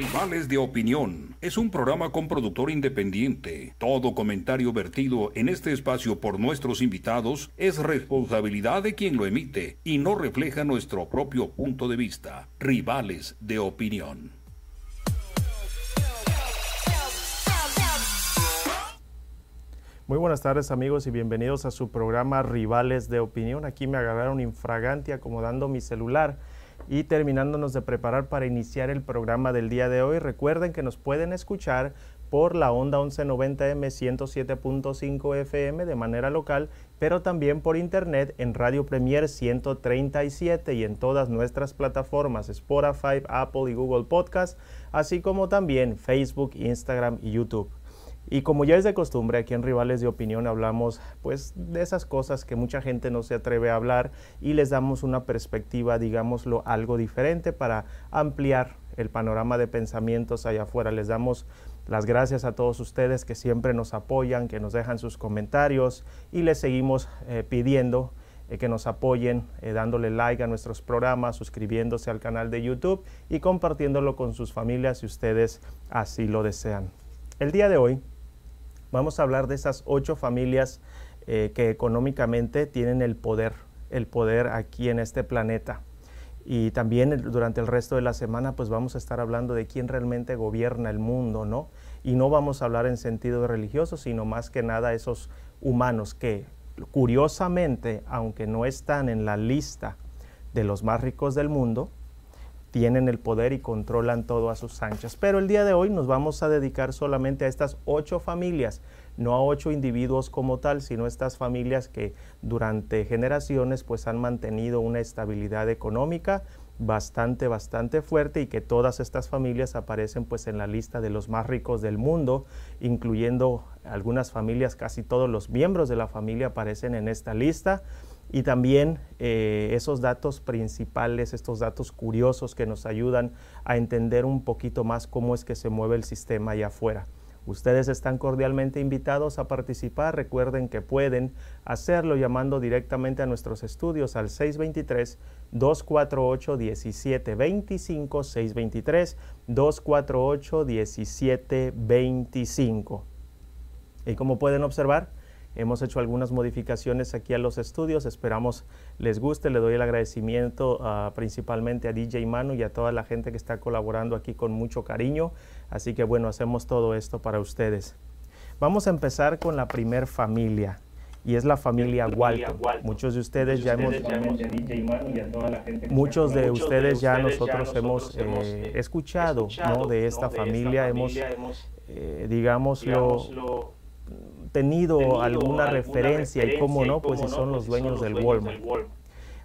Rivales de Opinión es un programa con productor independiente. Todo comentario vertido en este espacio por nuestros invitados es responsabilidad de quien lo emite y no refleja nuestro propio punto de vista. Rivales de Opinión. Muy buenas tardes amigos y bienvenidos a su programa Rivales de Opinión. Aquí me agarraron infragante acomodando mi celular y terminándonos de preparar para iniciar el programa del día de hoy. Recuerden que nos pueden escuchar por la onda 1190M 107.5 FM de manera local, pero también por internet en Radio Premier 137 y en todas nuestras plataformas Spotify, Apple y Google Podcast, así como también Facebook, Instagram y YouTube. Y como ya es de costumbre, aquí en Rivales de Opinión hablamos pues de esas cosas que mucha gente no se atreve a hablar y les damos una perspectiva, digámoslo, algo diferente para ampliar el panorama de pensamientos allá afuera. Les damos las gracias a todos ustedes que siempre nos apoyan, que nos dejan sus comentarios y les seguimos eh, pidiendo eh, que nos apoyen eh, dándole like a nuestros programas, suscribiéndose al canal de YouTube y compartiéndolo con sus familias si ustedes así lo desean. El día de hoy Vamos a hablar de esas ocho familias eh, que económicamente tienen el poder, el poder aquí en este planeta. Y también durante el resto de la semana pues vamos a estar hablando de quién realmente gobierna el mundo, ¿no? Y no vamos a hablar en sentido religioso, sino más que nada esos humanos que curiosamente, aunque no están en la lista de los más ricos del mundo, tienen el poder y controlan todo a sus anchas. Pero el día de hoy nos vamos a dedicar solamente a estas ocho familias, no a ocho individuos como tal, sino estas familias que durante generaciones pues han mantenido una estabilidad económica bastante, bastante fuerte y que todas estas familias aparecen pues en la lista de los más ricos del mundo, incluyendo algunas familias, casi todos los miembros de la familia aparecen en esta lista y también eh, esos datos principales, estos datos curiosos que nos ayudan a entender un poquito más cómo es que se mueve el sistema allá afuera. Ustedes están cordialmente invitados a participar. Recuerden que pueden hacerlo llamando directamente a nuestros estudios al 623-248-1725, 623-248-1725. Y como pueden observar, Hemos hecho algunas modificaciones aquí a los estudios, esperamos les guste. Le doy el agradecimiento ah, principalmente a DJ Manu y a toda la gente que está colaborando aquí con mucho cariño. Así que bueno, hacemos todo esto para ustedes. Vamos a empezar con la primer familia y es la familia Walton. Muchos de ustedes ya hemos, muchos de ustedes ya nosotros hemos eh, escuchado de esta familia, hemos, eh, digámoslo tenido, alguna, referencia, y cómo no, pues si son los dueños, del Walmart.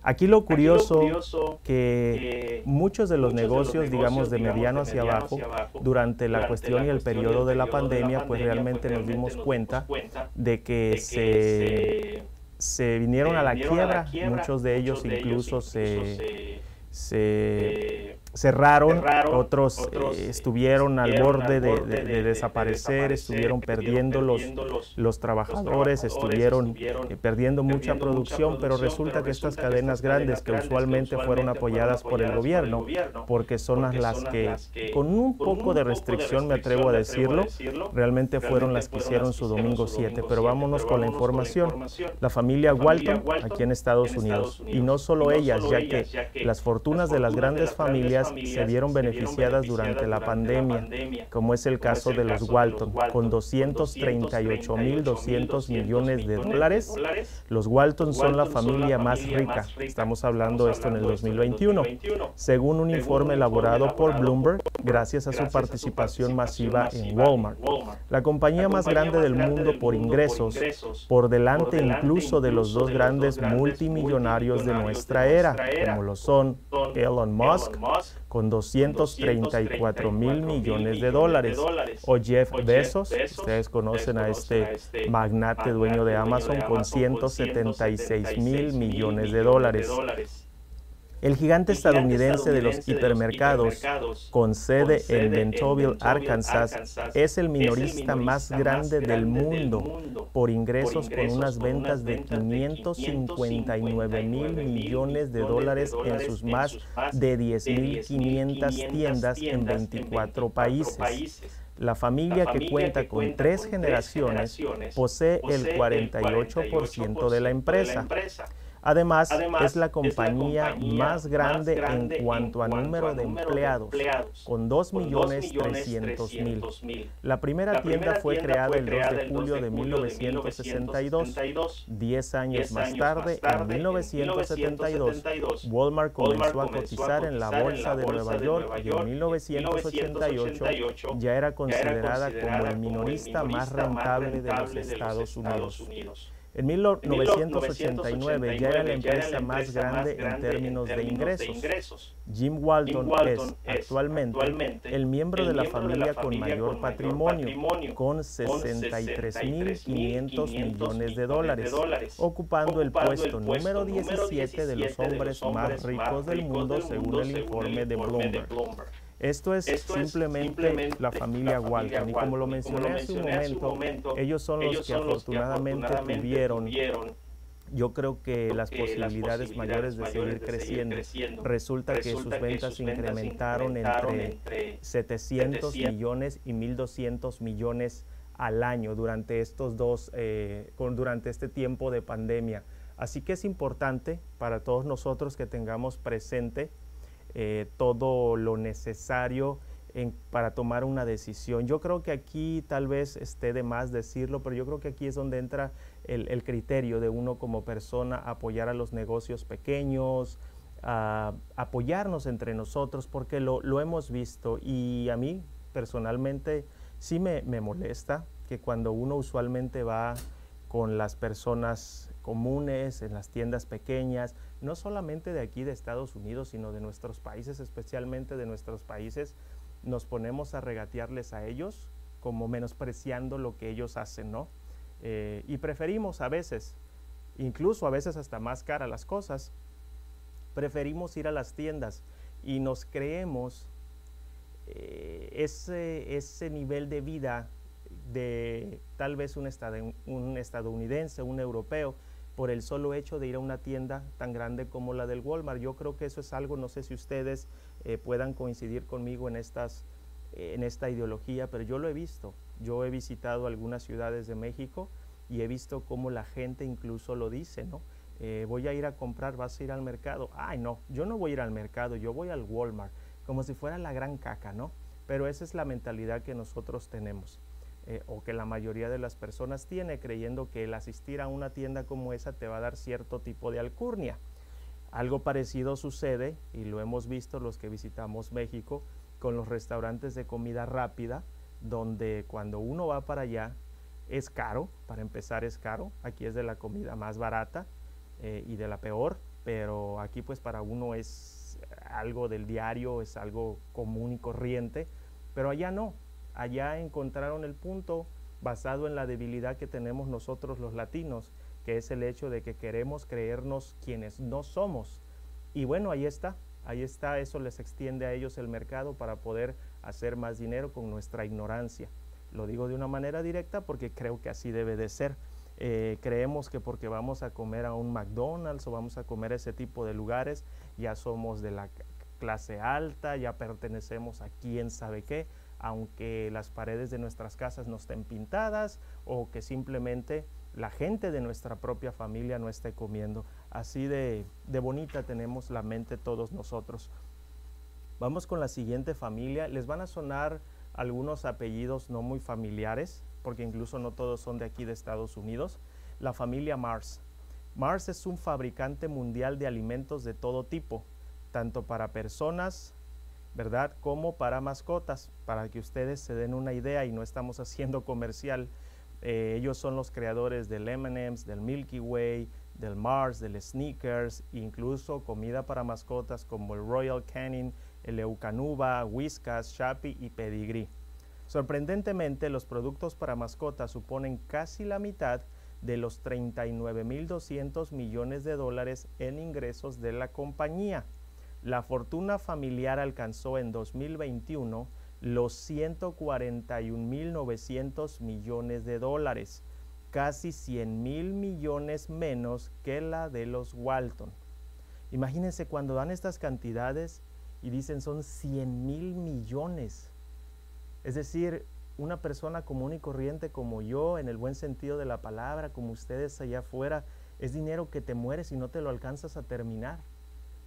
Aquí lo curioso, que muchos de los negocios, digamos, de mediano hacia abajo, durante la cuestión y el periodo de la pandemia, pues realmente nos dimos cuenta de que se, se vinieron a la quiebra, muchos de ellos incluso se, se cerraron, otros, eh, estuvieron al borde de, desaparecer, estuvieron perdiendo los, los trabajadores, estuvieron eh, perdiendo mucha producción, pero resulta que estas cadenas grandes que usualmente fueron apoyadas por el gobierno, porque son las que, con un poco de restricción, me atrevo a decirlo, realmente fueron las que hicieron su domingo 7. Pero vámonos con la información. La familia Walton, aquí en Estados Unidos, y no solo ellas, ya que las fortunas de las grandes familias se vieron beneficiadas durante la pandemia, como es el caso de los Walton, con 238.200 millones de dólares. Los Walton son la familia más rica. Estamos hablando esto en el 2021, según un informe elaborado por Bloomberg, gracias a su participación masiva en Walmart, la compañía más grande del mundo por ingresos, por delante incluso de los dos grandes multimillonarios de nuestra era, como lo son Elon Musk con 234 mil millones de dólares. O Jeff Bezos, ustedes conocen a este magnate dueño de Amazon, con 176 mil millones de dólares. El gigante estadounidense de los hipermercados, con sede en Bentonville, Arkansas, es el minorista más grande del mundo por ingresos con unas ventas de 559 mil millones de dólares en sus más de 10.500 tiendas en 24 países. La familia que cuenta con tres generaciones posee el 48% de la empresa. Además, es la compañía, más grande, en cuanto a número de empleados, con 2.300.000. La primera tienda fue creada el 2 de julio de 1962. Diez años más tarde, en 1972, Walmart comenzó a cotizar en la Bolsa de Nueva York y en 1988 ya era considerada como el minorista más rentable de los Estados Unidos. En 1989 ya era la empresa más grande en términos de ingresos. Jim Walton es actualmente el miembro de la familia con mayor patrimonio, con 63.500 millones de dólares, ocupando el puesto número 17 de los hombres más ricos del mundo según el informe de Bloomberg. Esto es, simplemente, la familia Walton. Y como lo mencioné, hace, un momento, ellos son los que afortunadamente, tuvieron yo creo que las posibilidades mayores de seguir creciendo. Resulta, que sus ventas se incrementaron entre 700 millones y 1.200 millones al año durante estos dos, eh, durante este tiempo de pandemia. Así que es importante para todos nosotros que tengamos presente eh, todo lo necesario para tomar una decisión. Yo creo que aquí tal vez esté de más decirlo, pero yo creo que aquí es donde entra el, criterio de uno como persona, apoyar a los negocios pequeños, apoyarnos entre nosotros, porque lo, hemos visto y a mí personalmente sí me, me molesta que cuando uno usualmente va con las personas comunes, en las tiendas pequeñas, no solamente de aquí de Estados Unidos, sino de nuestros países, especialmente de nuestros países, nos ponemos a regatearles a ellos como menospreciando lo que ellos hacen, ¿no? Eh, y preferimos a veces, incluso a veces hasta más cara las cosas, preferimos ir a las tiendas y nos creemos eh, ese, ese nivel de vida de tal vez un, un estadounidense, un europeo, por el solo hecho de ir a una tienda tan grande como la del Walmart. Yo creo que eso es algo, no sé si ustedes eh, puedan coincidir conmigo en, estas, en esta ideología, pero yo lo he visto. Yo he visitado algunas ciudades de México y he visto cómo la gente incluso lo dice, ¿no? Eh, voy a ir a comprar, vas a ir al mercado. Ay, no, yo no voy a ir al mercado, yo voy al Walmart, como si fuera la gran caca, ¿no? Pero esa es la mentalidad que nosotros tenemos. Eh, o que la mayoría de las personas tiene, creyendo que el asistir a una tienda como esa te va a dar cierto tipo de alcurnia. Algo parecido sucede, y lo hemos visto los que visitamos México, con los restaurantes de comida rápida, donde cuando uno va para allá es caro, para empezar es caro, aquí es de la comida más barata eh, y de la peor, pero aquí pues para uno es algo del diario, es algo común y corriente, pero allá no, allá encontraron el punto basado en la debilidad que tenemos nosotros los latinos, que es el hecho de que queremos creernos quienes no somos. Y bueno, ahí está, ahí está, eso les extiende a ellos el mercado para poder hacer más dinero con nuestra ignorancia. Lo digo de una manera directa porque creo que así debe de ser. Eh, creemos que porque vamos a comer a un McDonald's o vamos a comer ese tipo de lugares, ya somos de la clase alta, ya pertenecemos a quién sabe qué aunque las paredes de nuestras casas no estén pintadas o que simplemente la gente de nuestra propia familia no esté comiendo. Así de, bonita tenemos la mente todos nosotros. Vamos con la siguiente familia. Les van a sonar algunos apellidos no muy familiares, porque incluso no todos son de aquí de Estados Unidos. La familia Mars. Mars es un fabricante mundial de alimentos de todo tipo, tanto para personas, ¿verdad? Como para mascotas, para que ustedes se den una idea y no estamos haciendo comercial. Eh, ellos son los creadores del M&M's, del Milky Way, del Mars, del Sneakers, incluso comida para mascotas como el Royal Canin, el Eucanuba, Whiskas, Shappy y Pedigree. Sorprendentemente, los productos para mascotas suponen casi la mitad de los 39.200 millones de dólares en ingresos de la compañía. La fortuna familiar alcanzó en 2021 los 141.900 millones de dólares, casi 100 mil millones menos que la de los Walton. Imagínense cuando dan estas cantidades y dicen son 100 mil millones. Es decir, una persona común y corriente como yo, en el buen sentido de la palabra, como ustedes allá afuera, es dinero que te mueres y no te lo alcanzas a terminar.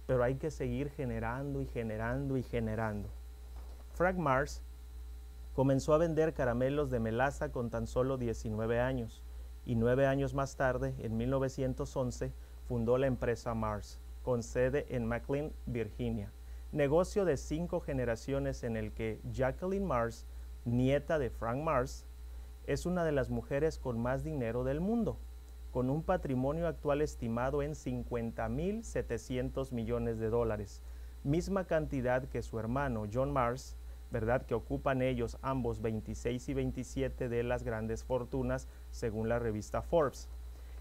Pero hay que seguir generando y generando y generando. Frank Mars comenzó a vender caramelos de melaza con tan solo 19 años y nueve años más tarde, en 1911, fundó la empresa Mars, con sede en McLean, Virginia, negocio de cinco generaciones en el que Jacqueline Mars, nieta de Frank Mars, es una de las mujeres con más dinero del mundo, con un patrimonio actual estimado en 50.700 millones de dólares, misma cantidad que su hermano John Mars, ¿verdad? Que ocupan ellos ambos 26 y 27 de las grandes fortunas según la revista Forbes.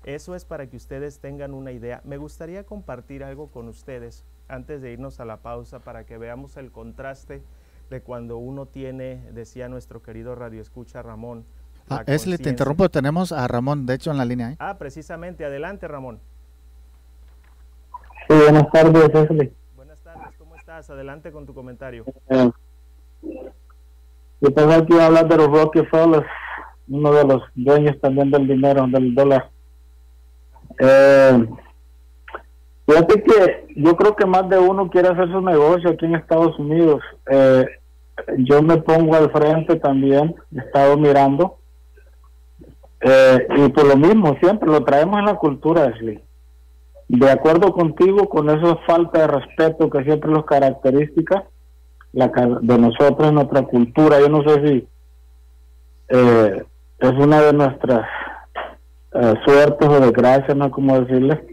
Eso es para que ustedes tengan una idea. Me gustaría compartir algo con ustedes antes de irnos a la pausa para que veamos el contraste de cuando uno tiene, decía nuestro querido radio escucha Ramón. Ah, Esli, te interrumpo, tenemos a Ramón, de hecho, en la línea. ¿eh? Ah, precisamente, adelante Ramón. Sí, buenas tardes, Esli. Buenas tardes, ¿cómo estás? Adelante con tu comentario. Eh, yo tengo aquí a hablar de los Rockefellers, uno de los dueños también del dinero, del dólar. Eh, fíjate que yo creo que más de uno quiere hacer su negocio aquí en Estados Unidos. Eh, yo me pongo al frente también, he estado mirando. Eh, y por lo mismo, siempre lo traemos en la cultura. De acuerdo contigo, con esa falta de respeto que siempre los característica la, de nosotros, nuestra cultura. Yo no sé si eh, es una de nuestras eh, suertes o desgracias, no como decirle.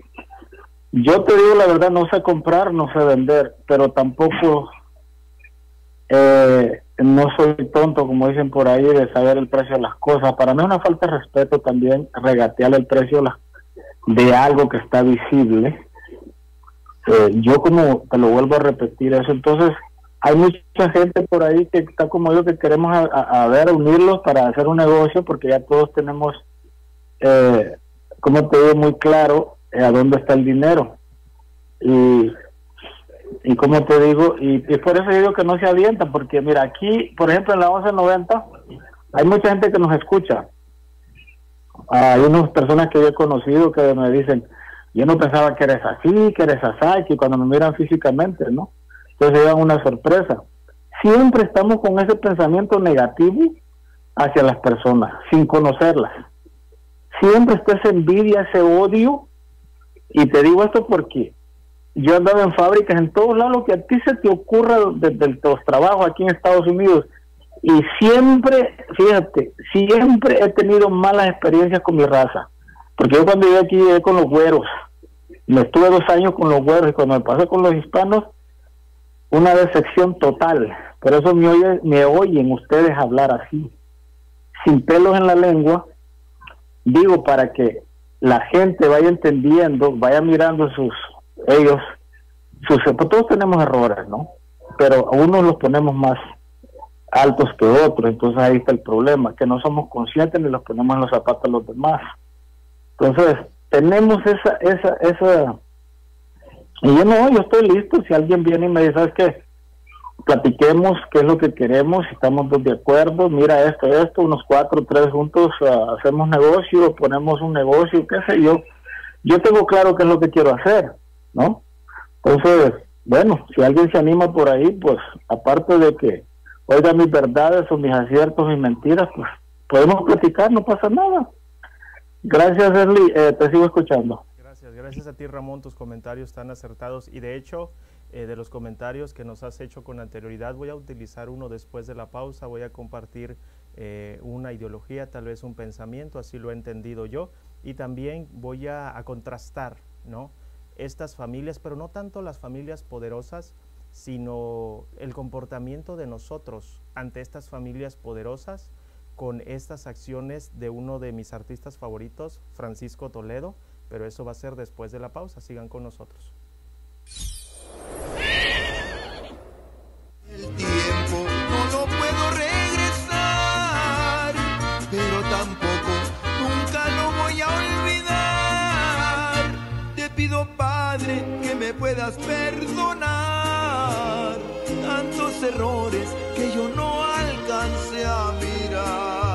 Yo te digo la verdad, no sé comprar, no sé vender, pero tampoco eh, no soy tonto, como dicen por ahí, de saber el precio de las cosas. Para mí es una falta de respeto también regatear el precio de algo que está visible. yo como te lo vuelvo a repetir eso, entonces hay mucha gente por ahí que está como yo que queremos a, ver unirlos para hacer un negocio porque ya todos tenemos eh, como te digo muy claro eh, a dónde está el dinero y y como te digo y, por eso digo que no se avienta porque mira aquí por ejemplo en la 1190 hay mucha gente que nos escucha hay unas personas que yo he conocido que me dicen yo no pensaba que eres así que eres así que cuando me miran físicamente no entonces llevan una sorpresa. Siempre estamos con ese pensamiento negativo hacia las personas, sin conocerlas. Siempre está esa envidia, ese odio. Y te digo esto porque yo he andado en fábricas en todos lados, lo que a ti se te ocurra desde los trabajos aquí en Estados Unidos. Y siempre, fíjate, siempre he tenido malas experiencias con mi raza. Porque yo cuando llegué aquí llegué con los güeros. Me estuve dos años con los güeros y cuando me pasé con los hispanos, una decepción total. Por eso me, oye, me oyen ustedes hablar así, sin pelos en la lengua. Digo para que la gente vaya entendiendo, vaya mirando sus, ellos, sus, pues todos tenemos errores, ¿no? Pero a unos los ponemos más altos que otros, entonces ahí está el problema, que no somos conscientes ni los ponemos en los zapatos a los demás. Entonces, tenemos esa, esa, esa, y yo no, yo estoy listo. Si alguien viene y me dice, ¿sabes qué? Platiquemos qué es lo que queremos, si estamos de acuerdo, mira esto, esto, unos cuatro, tres juntos, uh, hacemos negocio, ponemos un negocio, qué sé yo. Yo tengo claro qué es lo que quiero hacer, ¿no? Entonces, bueno, si alguien se anima por ahí, pues aparte de que oiga mis verdades o mis aciertos, mis mentiras, pues podemos platicar, no pasa nada. Gracias, Erly, eh, te sigo escuchando. Gracias a ti, Ramón, tus comentarios tan acertados. Y de hecho, eh, de los comentarios que nos has hecho con anterioridad, voy a utilizar uno después de la pausa. Voy a compartir eh, una ideología, tal vez un pensamiento, así lo he entendido yo. Y también voy a contrastar, ¿no? estas familias, pero no tanto las familias poderosas, sino el comportamiento de nosotros ante estas familias poderosas con estas acciones de uno de mis artistas favoritos, Francisco Toledo, pero eso va a ser después de la pausa. Sigan con nosotros. El tiempo no lo puedo regresar, pero tampoco pido, Padre, que me puedas perdonar tantos errores que yo no alcancé a mirar.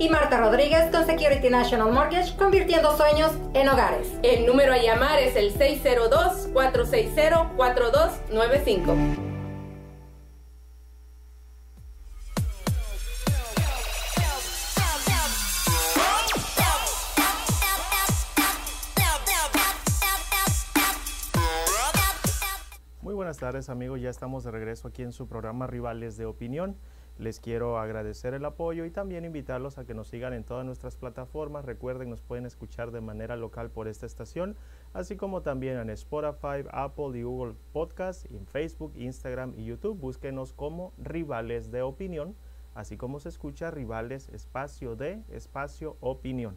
y Marta Rodríguez con Security National Mortgage, convirtiendo sueños en hogares. El número a llamar es el 602-460-4295. Muy buenas tardes amigos, ya estamos de regreso aquí en su programa Rivales de Opinión. Les quiero agradecer el apoyo y también invitarlos a que nos sigan en todas nuestras plataformas. Recuerden, nos pueden escuchar de manera local por esta estación, así como también en Spotify, Apple y Google Podcast, en Facebook, Instagram y YouTube. Búsquenos como Rivales de Opinión, así como se escucha Rivales Espacio de Espacio Opinión.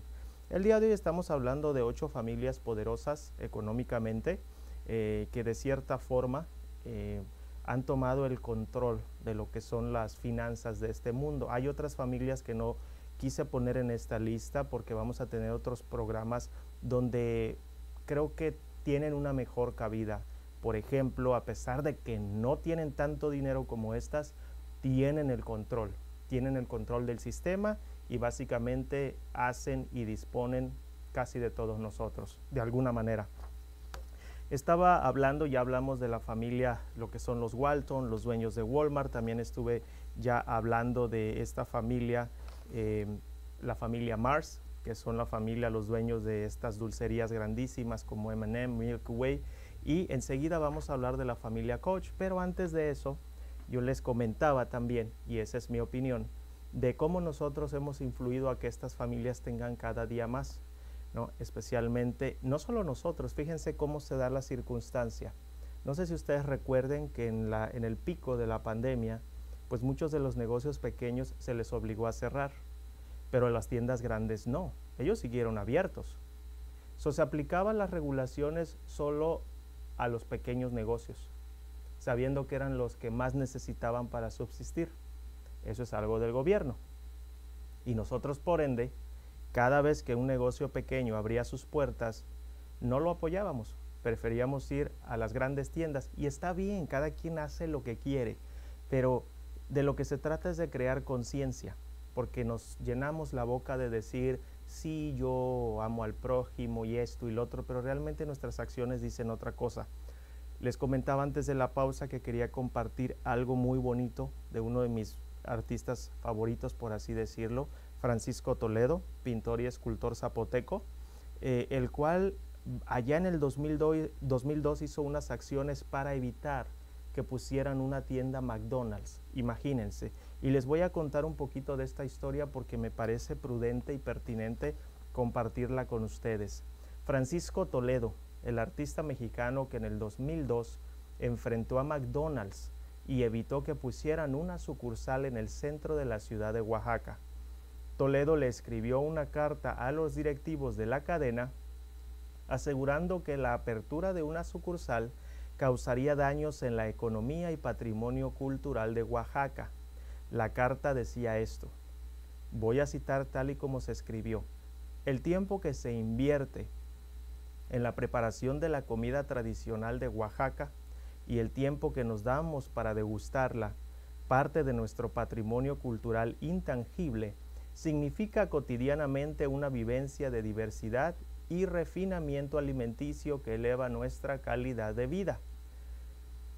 El día de hoy estamos hablando de ocho familias poderosas económicamente eh, que de cierta forma eh, han tomado el control de lo que son las finanzas de este mundo. Hay otras familias que no quise poner en esta lista porque vamos a tener otros programas donde creo que tienen una mejor cabida. Por ejemplo, a pesar de que no tienen tanto dinero como estas, tienen el control, tienen el control del sistema y básicamente hacen y disponen casi de todos nosotros, de alguna manera. Estaba hablando, ya hablamos de la familia, lo que son los Walton, los dueños de Walmart, también estuve ya hablando de esta familia, eh, la familia Mars, que son la familia, los dueños de estas dulcerías grandísimas como M&M, Milky Way, y enseguida vamos a hablar de la familia Coach, pero antes de eso, yo les comentaba también, y esa es mi opinión, de cómo nosotros hemos influido a que estas familias tengan cada día más. Especialmente, no solo nosotros, fíjense cómo se da la circunstancia. No sé si ustedes recuerden que en, la, en el pico de la pandemia, pues muchos de los negocios pequeños se les obligó a cerrar, pero las tiendas grandes no, ellos siguieron abiertos. So, se aplicaban las regulaciones solo a los pequeños negocios, sabiendo que eran los que más necesitaban para subsistir. Eso es algo del gobierno. Y nosotros, por ende, cada vez que un negocio pequeño abría sus puertas, no lo apoyábamos, preferíamos ir a las grandes tiendas y está bien, cada quien hace lo que quiere, pero de lo que se trata es de crear conciencia, porque nos llenamos la boca de decir sí, yo amo al prójimo y esto y lo otro, pero realmente nuestras acciones dicen otra cosa. Les comentaba antes de la pausa que quería compartir algo muy bonito de uno de mis artistas favoritos, por así decirlo, Francisco Toledo, pintor y escultor zapoteco, eh, el cual allá en el 2002, 2002 hizo unas acciones para evitar que pusieran una tienda McDonald's, imagínense. Y les voy a contar un poquito de esta historia porque me parece prudente y pertinente compartirla con ustedes. Francisco Toledo, el artista mexicano que en el 2002 enfrentó a McDonald's y evitó que pusieran una sucursal en el centro de la ciudad de Oaxaca. Toledo le escribió una carta a los directivos de la cadena asegurando que la apertura de una sucursal causaría daños en la economía y patrimonio cultural de Oaxaca. La carta decía esto. Voy a citar tal y como se escribió. El tiempo que se invierte en la preparación de la comida tradicional de Oaxaca y el tiempo que nos damos para degustarla, parte de nuestro patrimonio cultural intangible, significa cotidianamente una vivencia de diversidad y refinamiento alimenticio que eleva nuestra calidad de vida.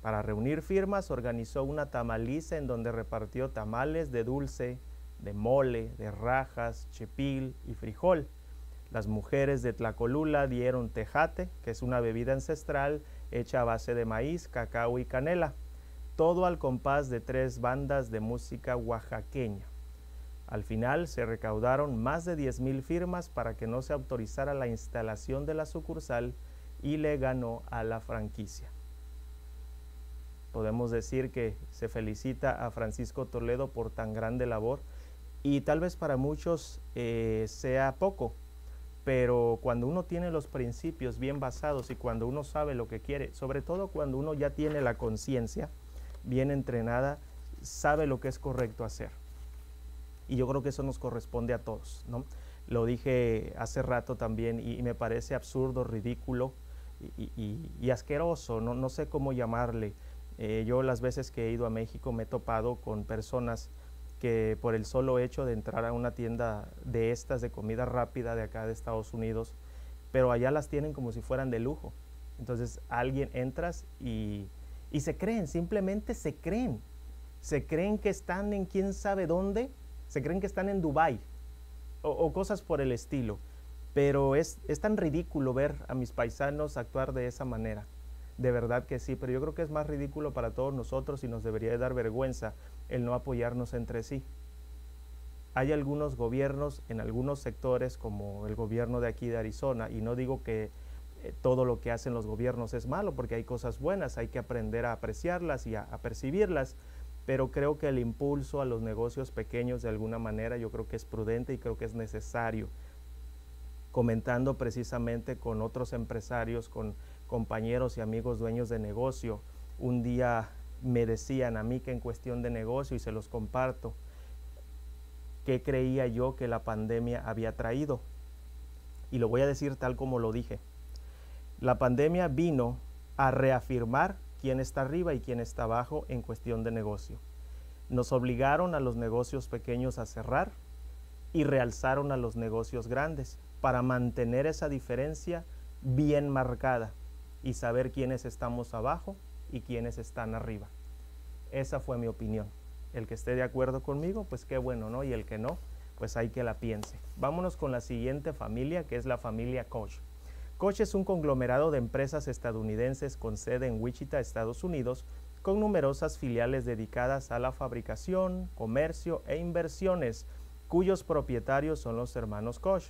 Para reunir firmas organizó una tamaliza en donde repartió tamales de dulce, de mole, de rajas, chepil y frijol. Las mujeres de Tlacolula dieron tejate, que es una bebida ancestral hecha a base de maíz, cacao y canela, todo al compás de tres bandas de música oaxaqueña. Al final se recaudaron más de 10.000 firmas para que no se autorizara la instalación de la sucursal y le ganó a la franquicia. Podemos decir que se felicita a Francisco Toledo por tan grande labor y tal vez para muchos eh, sea poco, pero cuando uno tiene los principios bien basados y cuando uno sabe lo que quiere, sobre todo cuando uno ya tiene la conciencia bien entrenada, sabe lo que es correcto hacer. Y yo creo que eso nos corresponde a todos, ¿no? Lo dije hace rato también y, me parece absurdo, ridículo y, asqueroso, ¿no? no, sé cómo llamarle. Eh, yo las veces que he ido a México me he topado con personas que por el solo hecho de entrar a una tienda de estas de comida rápida de acá de Estados Unidos, pero allá las tienen como si fueran de lujo. Entonces alguien entras y, y se creen, simplemente se creen. Se creen que están en quién sabe dónde se creen que están en Dubái o, cosas por el estilo. Pero es, es tan ridículo ver a mis paisanos actuar de esa manera. De verdad que sí, pero yo creo que es más ridículo para todos nosotros y nos debería de dar vergüenza el no apoyarnos entre sí. Hay algunos gobiernos en algunos sectores, como el gobierno de aquí de Arizona, y no digo que eh, todo lo que hacen los gobiernos es malo, porque hay cosas buenas, hay que aprender a apreciarlas y a percibirlas, pero creo que el impulso a los negocios pequeños de alguna manera yo creo que es prudente y creo que es necesario. Comentando precisamente con otros empresarios, con compañeros y amigos dueños de negocio, un día me decían a mí que en cuestión de negocio, y se los comparto, qué creía yo que la pandemia había traído. Y lo voy a decir tal como lo dije. La pandemia vino a reafirmar quién está arriba y quién está abajo en cuestión de negocio. Nos obligaron a los negocios pequeños a cerrar y realzaron a los negocios grandes para mantener esa diferencia bien marcada y saber quiénes estamos abajo y quiénes están arriba. Esa fue mi opinión. El que esté de acuerdo conmigo, pues qué bueno, ¿no? Y el que no, pues hay que la piense. Vámonos con la siguiente familia, que es la familia Koch. Koch es un conglomerado de empresas estadounidenses con sede en Wichita, Estados Unidos, con numerosas filiales dedicadas a la fabricación, comercio e inversiones, cuyos propietarios son los hermanos Koch.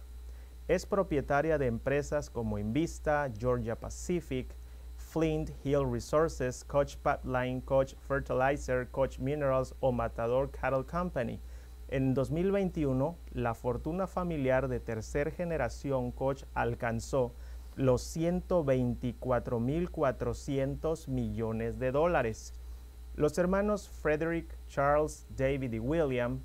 Es propietaria de empresas como Invista, Georgia Pacific, Flint Hill Resources, Koch Pipeline, Koch Fertilizer, Koch Minerals o Matador Cattle Company. En 2021, la fortuna familiar de tercera generación Koch alcanzó los 124.400 millones de dólares. Los hermanos Frederick, Charles, David y William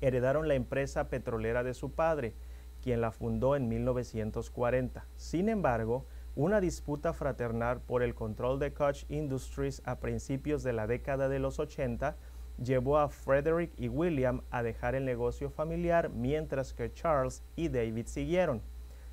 heredaron la empresa petrolera de su padre, quien la fundó en 1940. Sin embargo, una disputa fraternal por el control de Koch Industries a principios de la década de los 80 llevó a Frederick y William a dejar el negocio familiar mientras que Charles y David siguieron.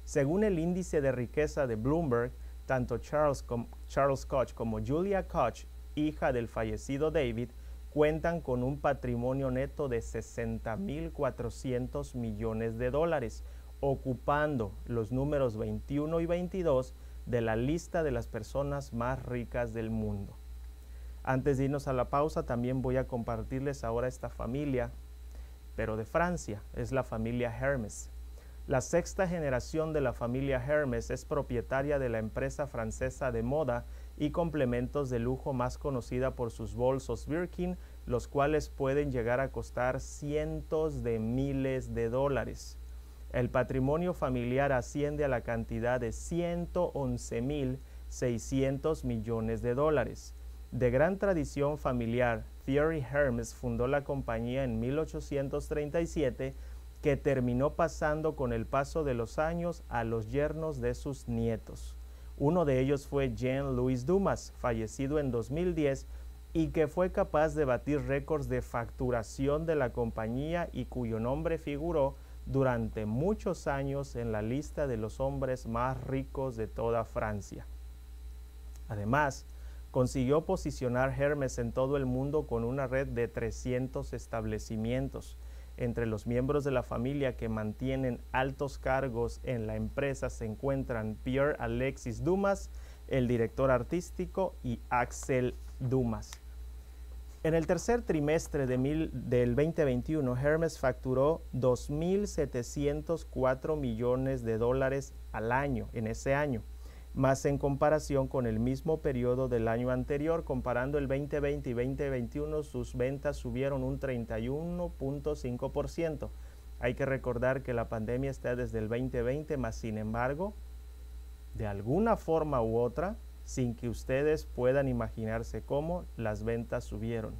Según el índice de riqueza de Bloomberg, tanto Charles, Charles Koch como Julia Koch, hija del fallecido David, cuentan con un patrimonio neto de 60.400 millones de dólares, ocupando los números 21 y 22 de la lista de las personas más ricas del mundo. Antes de irnos a la pausa, también voy a compartirles ahora esta familia, pero de Francia, es la familia Hermes. La sexta generación de la familia Hermes es propietaria de la empresa francesa de moda y complementos de lujo más conocida por sus bolsos Birkin, los cuales pueden llegar a costar cientos de miles de dólares. El patrimonio familiar asciende a la cantidad de 111.600 millones de dólares. De gran tradición familiar, Thierry Hermes fundó la compañía en 1837 que terminó pasando con el paso de los años a los yernos de sus nietos. Uno de ellos fue Jean-Louis Dumas, fallecido en 2010 y que fue capaz de batir récords de facturación de la compañía y cuyo nombre figuró durante muchos años en la lista de los hombres más ricos de toda Francia. Además, consiguió posicionar Hermes en todo el mundo con una red de 300 establecimientos. Entre los miembros de la familia que mantienen altos cargos en la empresa se encuentran Pierre Alexis Dumas, el director artístico, y Axel Dumas. En el tercer trimestre de del 2021, Hermes facturó 2.704 millones de dólares al año en ese año más en comparación con el mismo periodo del año anterior. Comparando el 2020 y 2021, sus ventas subieron un 31.5%. Hay que recordar que la pandemia está desde el 2020, más sin embargo, de alguna forma u otra, sin que ustedes puedan imaginarse cómo, las ventas subieron.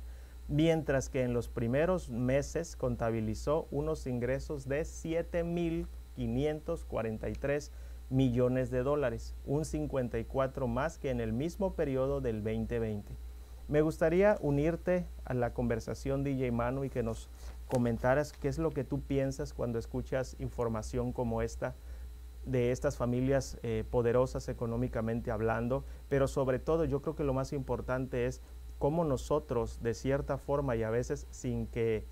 Mientras que en los primeros meses contabilizó unos ingresos de 7.543 millones de dólares, un 54 más que en el mismo periodo del 2020. Me gustaría unirte a la conversación DJ Manu y que nos comentaras qué es lo que tú piensas cuando escuchas información como esta de estas familias eh, poderosas económicamente hablando, pero sobre todo yo creo que lo más importante es cómo nosotros de cierta forma y a veces sin que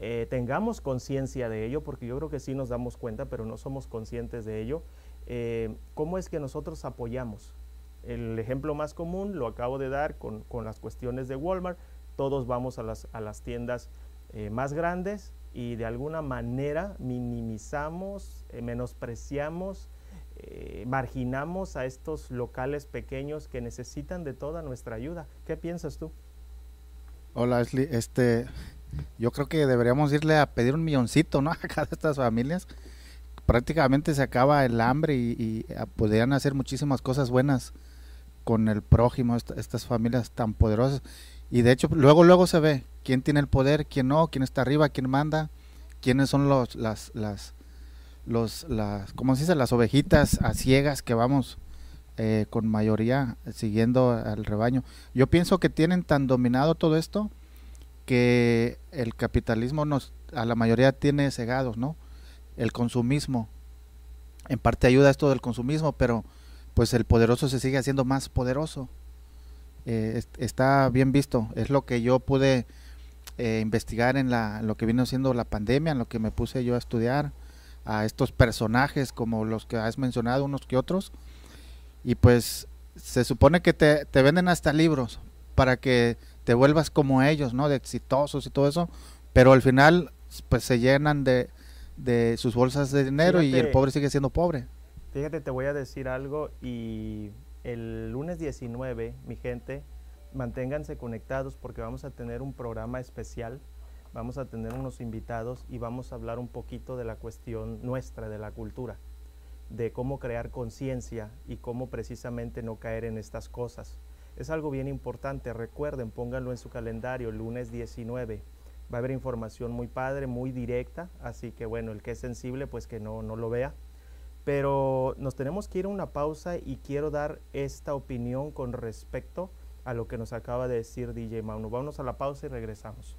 eh, tengamos conciencia de ello, porque yo creo que sí nos damos cuenta, pero no somos conscientes de ello, eh, ¿cómo es que nosotros apoyamos? El ejemplo más común lo acabo de dar con, las cuestiones de Walmart. Todos vamos a las, a las tiendas eh, más grandes y de alguna manera minimizamos, eh, menospreciamos, marginamos a estos locales pequeños que necesitan de toda nuestra ayuda. ¿Qué piensas tú? Hola, Ashley. Este, yo creo que deberíamos irle a pedir un milloncito, ¿no? A cada estas familias prácticamente se acaba el hambre y, ah, podrían hacer muchísimas cosas buenas con el prójimo, estas familias tan poderosas. Y de hecho, luego, luego se ve quién tiene el poder, quién no, quién está arriba, quién manda, quiénes son los, las, las, los, las, ¿cómo se dice? Las ovejitas a ciegas que vamos eh, con mayoría siguiendo al rebaño. Yo pienso que tienen tan dominado todo esto que el capitalismo nos, a la mayoría tiene cegados, ¿no? El consumismo. En parte ayuda esto del consumismo, pero pues el poderoso se sigue haciendo más poderoso. Eh, está bien visto, es lo que yo pude eh, investigar en, la, lo que vino siendo la pandemia, en lo que me puse yo a estudiar a estos personajes como los que has mencionado, unos que otros. Y pues se supone que te, te venden hasta libros para que te vuelvas como ellos, ¿no? De exitosos y todo eso, pero al final pues se llenan de, de sus bolsas de dinero y el pobre sigue siendo pobre. Fíjate, te voy a decir algo y el lunes 19, mi gente, manténganse conectados porque vamos a tener un programa especial, vamos a tener unos invitados y vamos a hablar un poquito de la cuestión nuestra, de la cultura, de cómo crear conciencia y cómo precisamente no caer en estas cosas. Es algo bien importante, recuerden, pónganlo en su calendario, lunes 19 va a haber información muy padre, muy directa, así que bueno, el que es sensible pues que no, no lo vea. Pero nos tenemos que ir a una pausa y quiero dar esta opinión con respecto a lo que nos acaba de decir DJ Manu. Vámonos a la pausa y regresamos.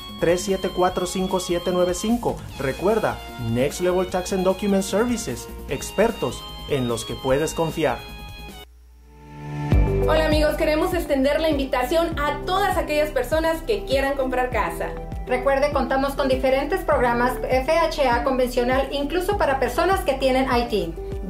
374-5795. Recuerda, Next Level Tax and Document Services, expertos en los que puedes confiar. Hola amigos, queremos extender la invitación a todas aquellas personas que quieran comprar casa. Recuerde, contamos con diferentes programas FHA convencional, incluso para personas que tienen IT.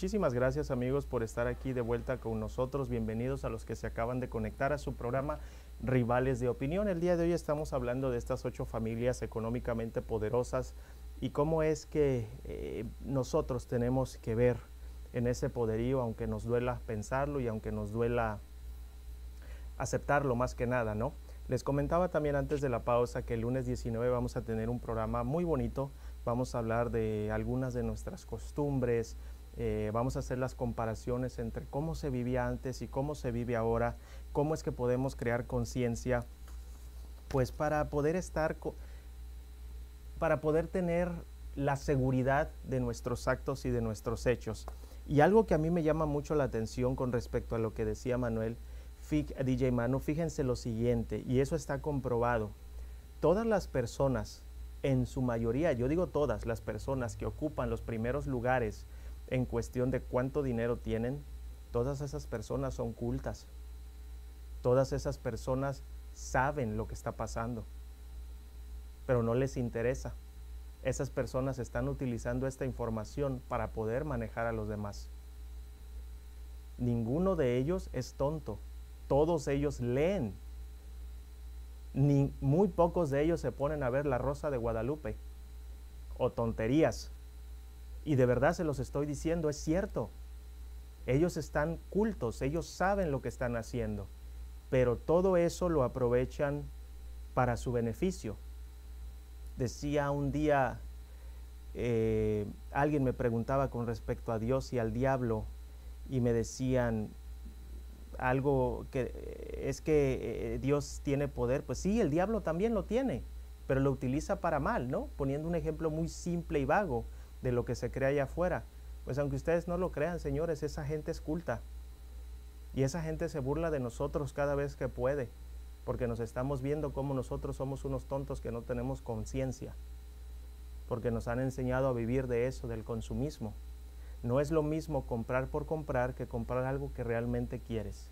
Muchísimas gracias amigos por estar aquí de vuelta con nosotros. Bienvenidos a los que se acaban de conectar a su programa Rivales de Opinión. El día de hoy estamos hablando de estas ocho familias económicamente poderosas y cómo es que eh, nosotros tenemos que ver en ese poderío, aunque nos duela pensarlo y aunque nos duela aceptarlo más que nada, ¿no? Les comentaba también antes de la pausa que el lunes 19 vamos a tener un programa muy bonito. Vamos a hablar de algunas de nuestras costumbres, eh, vamos a hacer las comparaciones entre cómo se vivía antes y cómo se vive ahora, cómo es que podemos crear conciencia, pues para poder estar, para poder tener la seguridad de nuestros actos y de nuestros hechos. Y algo que a mí me llama mucho la atención con respecto a lo que decía Manuel, DJ Manu, fíjense lo siguiente, y eso está comprobado. Todas las personas, en su mayoría, yo digo todas las personas que ocupan los primeros lugares en cuestión de cuánto dinero tienen, todas esas personas son cultas. Todas esas personas saben lo que está pasando, pero no les interesa. Esas personas están utilizando esta información para poder manejar a los demás. Ninguno de ellos es tonto. Todos ellos leen. Ni, muy pocos de ellos se ponen a ver la Rosa de Guadalupe o tonterías y de verdad se los estoy diciendo, es cierto. Ellos están cultos, ellos saben lo que están haciendo, pero todo eso lo aprovechan para su beneficio. Decía un día, eh, alguien me preguntaba con respecto a Dios y al diablo, y me decían algo que es que eh, Dios tiene poder, pues sí, el diablo también lo tiene, pero lo utiliza para mal, ¿no? Poniendo un ejemplo muy simple y vago de lo que se crea allá afuera. Pues aunque ustedes no lo crean, señores, esa gente es culta. Y esa gente se burla de nosotros cada vez que puede, porque nos estamos viendo como nosotros somos unos tontos que no tenemos conciencia, porque nos han enseñado a vivir de eso, del consumismo. No es lo mismo comprar por comprar que comprar algo que realmente quieres.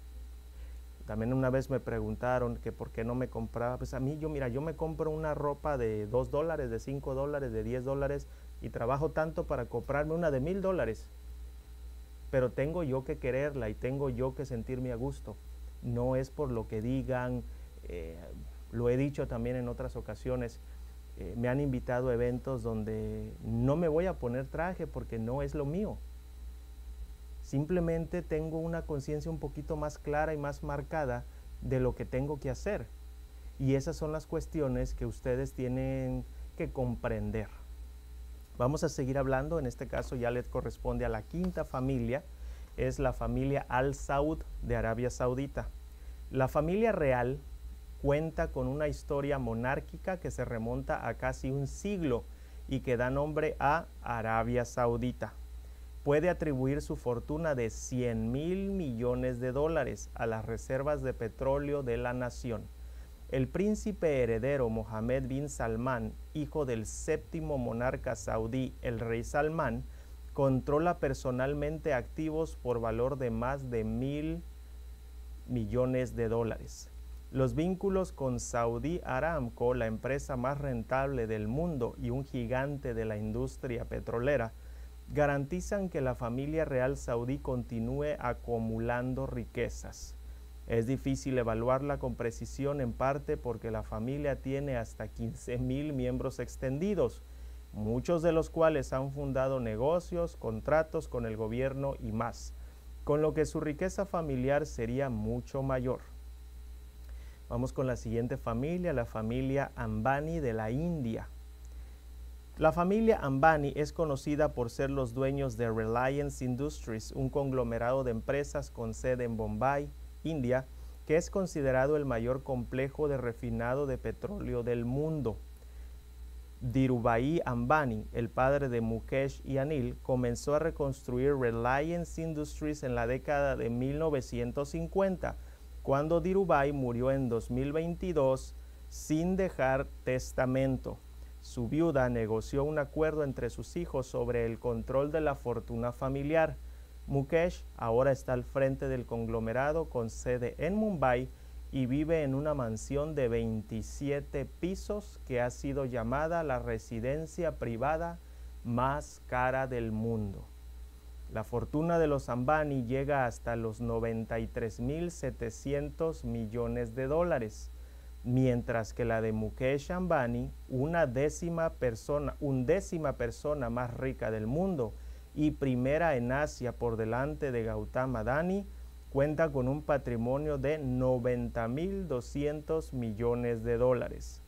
También una vez me preguntaron que por qué no me compraba. Pues a mí, yo mira, yo me compro una ropa de 2 dólares, de 5 dólares, de 10 dólares y trabajo tanto para comprarme una de mil dólares. Pero tengo yo que quererla y tengo yo que sentirme a gusto. No es por lo que digan, eh, lo he dicho también en otras ocasiones, eh, me han invitado a eventos donde no me voy a poner traje porque no es lo mío. Simplemente tengo una conciencia un poquito más clara y más marcada de lo que tengo que hacer. Y esas son las cuestiones que ustedes tienen que comprender. Vamos a seguir hablando, en este caso ya les corresponde a la quinta familia, es la familia Al Saud de Arabia Saudita. La familia real cuenta con una historia monárquica que se remonta a casi un siglo y que da nombre a Arabia Saudita. Puede atribuir su fortuna de 100 mil millones de dólares a las reservas de petróleo de la nación. El príncipe heredero Mohammed bin Salman, hijo del séptimo monarca saudí, el rey Salman, controla personalmente activos por valor de más de mil millones de dólares. Los vínculos con Saudi Aramco, la empresa más rentable del mundo y un gigante de la industria petrolera, garantizan que la familia real saudí continúe acumulando riquezas. Es difícil evaluarla con precisión en parte porque la familia tiene hasta 15.000 miembros extendidos, muchos de los cuales han fundado negocios, contratos con el gobierno y más, con lo que su riqueza familiar sería mucho mayor. Vamos con la siguiente familia, la familia Ambani de la India. La familia Ambani es conocida por ser los dueños de Reliance Industries, un conglomerado de empresas con sede en Bombay, India, que es considerado el mayor complejo de refinado de petróleo del mundo. Dhirubhai Ambani, el padre de Mukesh y Anil, comenzó a reconstruir Reliance Industries en la década de 1950 cuando Dhirubhai murió en 2022 sin dejar testamento. Su viuda negoció un acuerdo entre sus hijos sobre el control de la fortuna familiar. Mukesh ahora está al frente del conglomerado con sede en Mumbai y vive en una mansión de 27 pisos que ha sido llamada la residencia privada más cara del mundo. La fortuna de los Ambani llega hasta los 93.700 millones de dólares, mientras que la de Mukesh Ambani, una décima persona, persona más rica del mundo y primera en Asia por delante de Gautama Adani, cuenta con un patrimonio de 90.200 millones de dólares.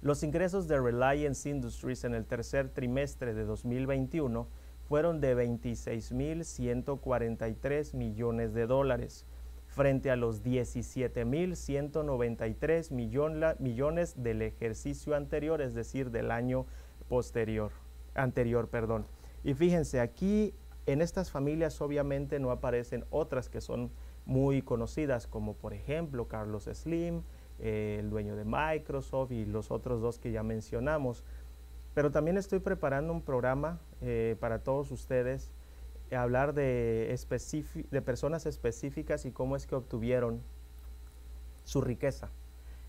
Los ingresos de Reliance Industries en el tercer trimestre de 2021 fueron de 26.143 millones de dólares frente a los 17.193 millones del ejercicio anterior, es decir, del año posterior, anterior, perdón. Y fíjense, aquí en estas familias obviamente no aparecen otras que son muy conocidas, como por ejemplo Carlos Slim, eh, el dueño de Microsoft y los otros dos que ya mencionamos. Pero también estoy preparando un programa eh, para todos ustedes, hablar de, de personas específicas y cómo es que obtuvieron su riqueza.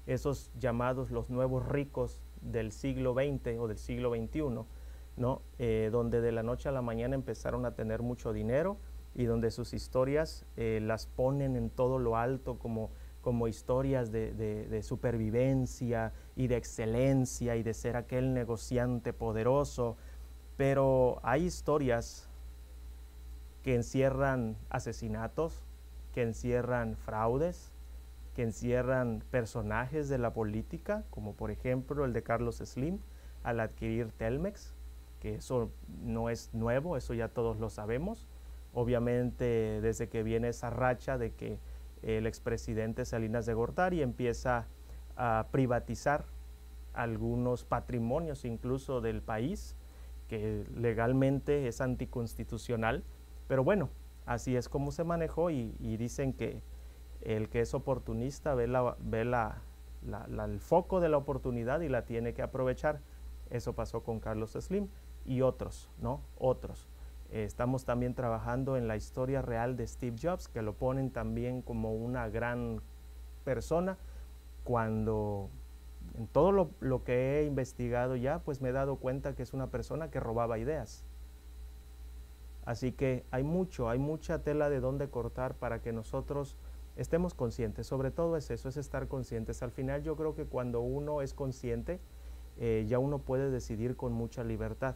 Esos llamados los nuevos ricos del siglo XX o del siglo XXI, Eh, donde de la noche a la mañana empezaron a tener mucho dinero y donde sus historias eh, las ponen en todo lo alto como como historias de, supervivencia y de excelencia y de ser aquel negociante poderoso, pero hay historias que encierran asesinatos, que encierran fraudes, que encierran personajes de la política, como por ejemplo el de Carlos Slim al adquirir Telmex, que eso no es nuevo, eso ya todos lo sabemos, obviamente desde que viene esa racha de que el expresidente Salinas de Gortari empieza a privatizar algunos patrimonios incluso del país, que legalmente es anticonstitucional, pero bueno, así es como se manejó y, dicen que el que es oportunista ve, la, ve la, el foco de la oportunidad y la tiene que aprovechar. Eso pasó con Carlos Slim y otros, ¿no? Otros. estamos también trabajando en la historia real de Steve Jobs, que lo ponen también como una gran persona, cuando en todo lo, que he investigado ya, pues me he dado cuenta que es una persona que robaba ideas. Así que hay mucho, hay mucha tela de dónde cortar para que nosotros estemos conscientes. Sobre todo es eso, es estar conscientes. Al final yo creo que cuando uno es consciente, eh, ya uno puede decidir con mucha libertad.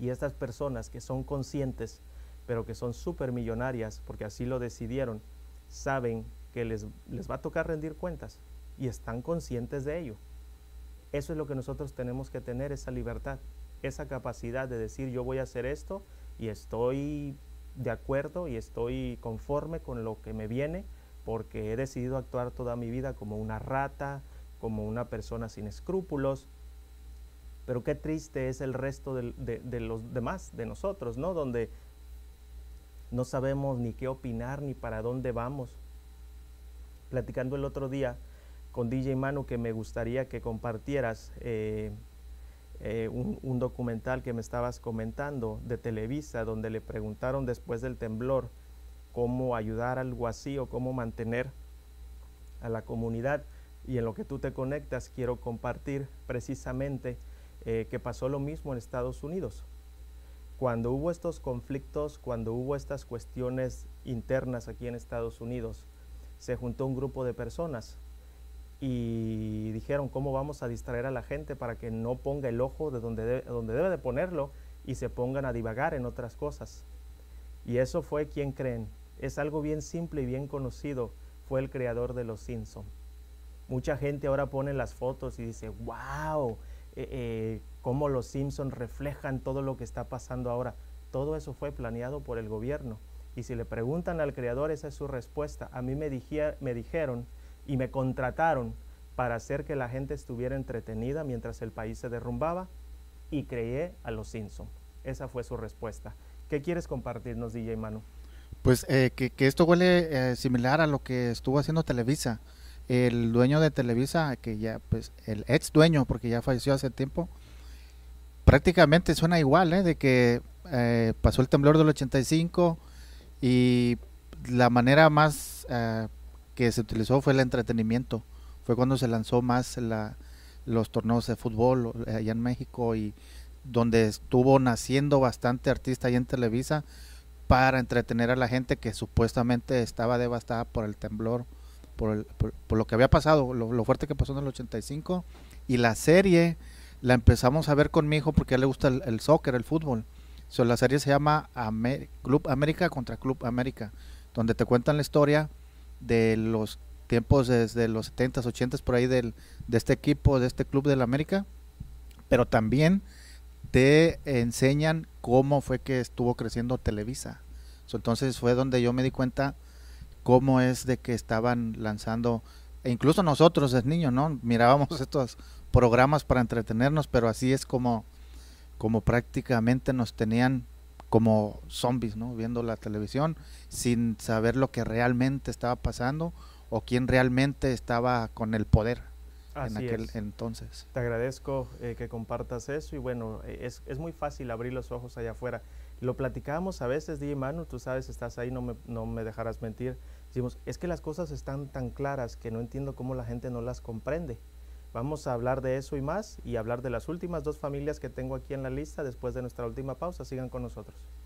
Y estas personas que son conscientes, pero que son súper millonarias, porque así lo decidieron, saben que les, les va a tocar rendir cuentas y están conscientes de ello. Eso es lo que nosotros tenemos que tener, esa libertad, esa capacidad de decir yo voy a hacer esto y estoy de acuerdo y estoy conforme con lo que me viene porque he decidido actuar toda mi vida como una rata, como una persona sin escrúpulos. Pero qué triste es el resto de, los demás, de nosotros, ¿no? Donde no sabemos ni qué opinar ni para dónde vamos. Platicando el otro día con DJ Manu que me gustaría que compartieras eh, eh, un, documental que me estabas comentando de Televisa, donde le preguntaron después del temblor cómo ayudar así o cómo mantener a la comunidad. Y en lo que tú te conectas, quiero compartir precisamente eh, que pasó lo mismo en Estados Unidos. Cuando hubo estos conflictos, cuando hubo estas cuestiones internas aquí en Estados Unidos, se juntó un grupo de personas y dijeron cómo vamos a distraer a la gente para que no ponga el ojo de donde, donde debe de ponerlo y se pongan a divagar en otras cosas. Y eso fue quien creen. Es algo bien simple y bien conocido. Fue el creador de Los Simpson. Mucha gente ahora pone las fotos y dice, wow, eh, eh, cómo Los Simpson reflejan todo lo que está pasando ahora. Todo eso fue planeado por el gobierno. Y si le preguntan al creador, esa es su respuesta. A mí me, me dijeron y me contrataron para hacer que la gente estuviera entretenida mientras el país se derrumbaba y creé a los Simpson. Esa fue su respuesta. ¿Qué quieres compartirnos, DJ Manu? Pues eh, que, esto huele eh, similar a lo que estuvo haciendo Televisa. El dueño de Televisa, que ya, pues, el ex dueño, porque ya falleció hace tiempo, prácticamente suena igual, ¿eh? de que pasó el temblor del 85 y la manera más que se utilizó fue el entretenimiento. Fue cuando se lanzó más la, los torneos de fútbol eh, allá en México y donde estuvo naciendo bastante artista allá en Televisa para entretener a la gente que supuestamente estaba devastada por el temblor, por, por, lo que había pasado, lo, fuerte que pasó en el 85. Y la serie la empezamos a ver con mi hijo porque a él le gusta el, soccer, el fútbol. So, la serie se llama Club América contra Club América, donde te cuentan la historia de los tiempos desde los 70s, 80s por ahí del, de este equipo, de este club del América, pero también te enseñan cómo fue que estuvo creciendo Televisa. entonces fue donde yo me di cuenta cómo es de que estaban lanzando, e incluso nosotros desde niños, ¿no? Mirábamos estos programas para entretenernos, pero así es como, como prácticamente nos tenían como zombies, ¿no? Viendo la televisión sin saber lo que realmente estaba pasando o quién realmente estaba con el poder en aquel entonces. Te agradezco eh, que compartas eso y bueno, eh, es, es, muy fácil abrir los ojos allá afuera. Lo platicamos a veces, Di Manu, tú sabes, estás ahí, no me, no me dejarás mentir. Decimos, es que las cosas están tan claras que no entiendo cómo la gente no las comprende. Vamos a hablar de eso y más y hablar de las últimas dos familias que tengo aquí en la lista después de nuestra última pausa. Sigan con nosotros.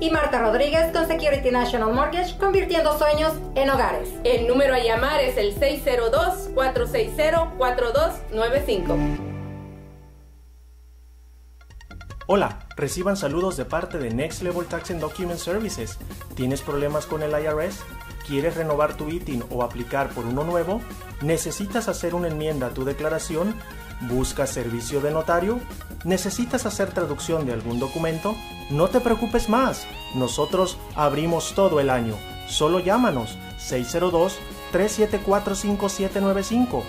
y Marta Rodríguez con Security National Mortgage, convirtiendo sueños en hogares. El número a llamar es el 602-460-4295. Hola, reciban saludos de parte de Next Level Tax and Document Services. ¿Tienes problemas con el IRS? ¿Quieres renovar tu ITIN o aplicar por uno nuevo? ¿Necesitas hacer una enmienda a tu declaración? ¿Buscas servicio de notario? ¿Necesitas hacer traducción de algún documento? No te preocupes más. Nosotros abrimos todo el año. Solo llámanos 602-374-5795.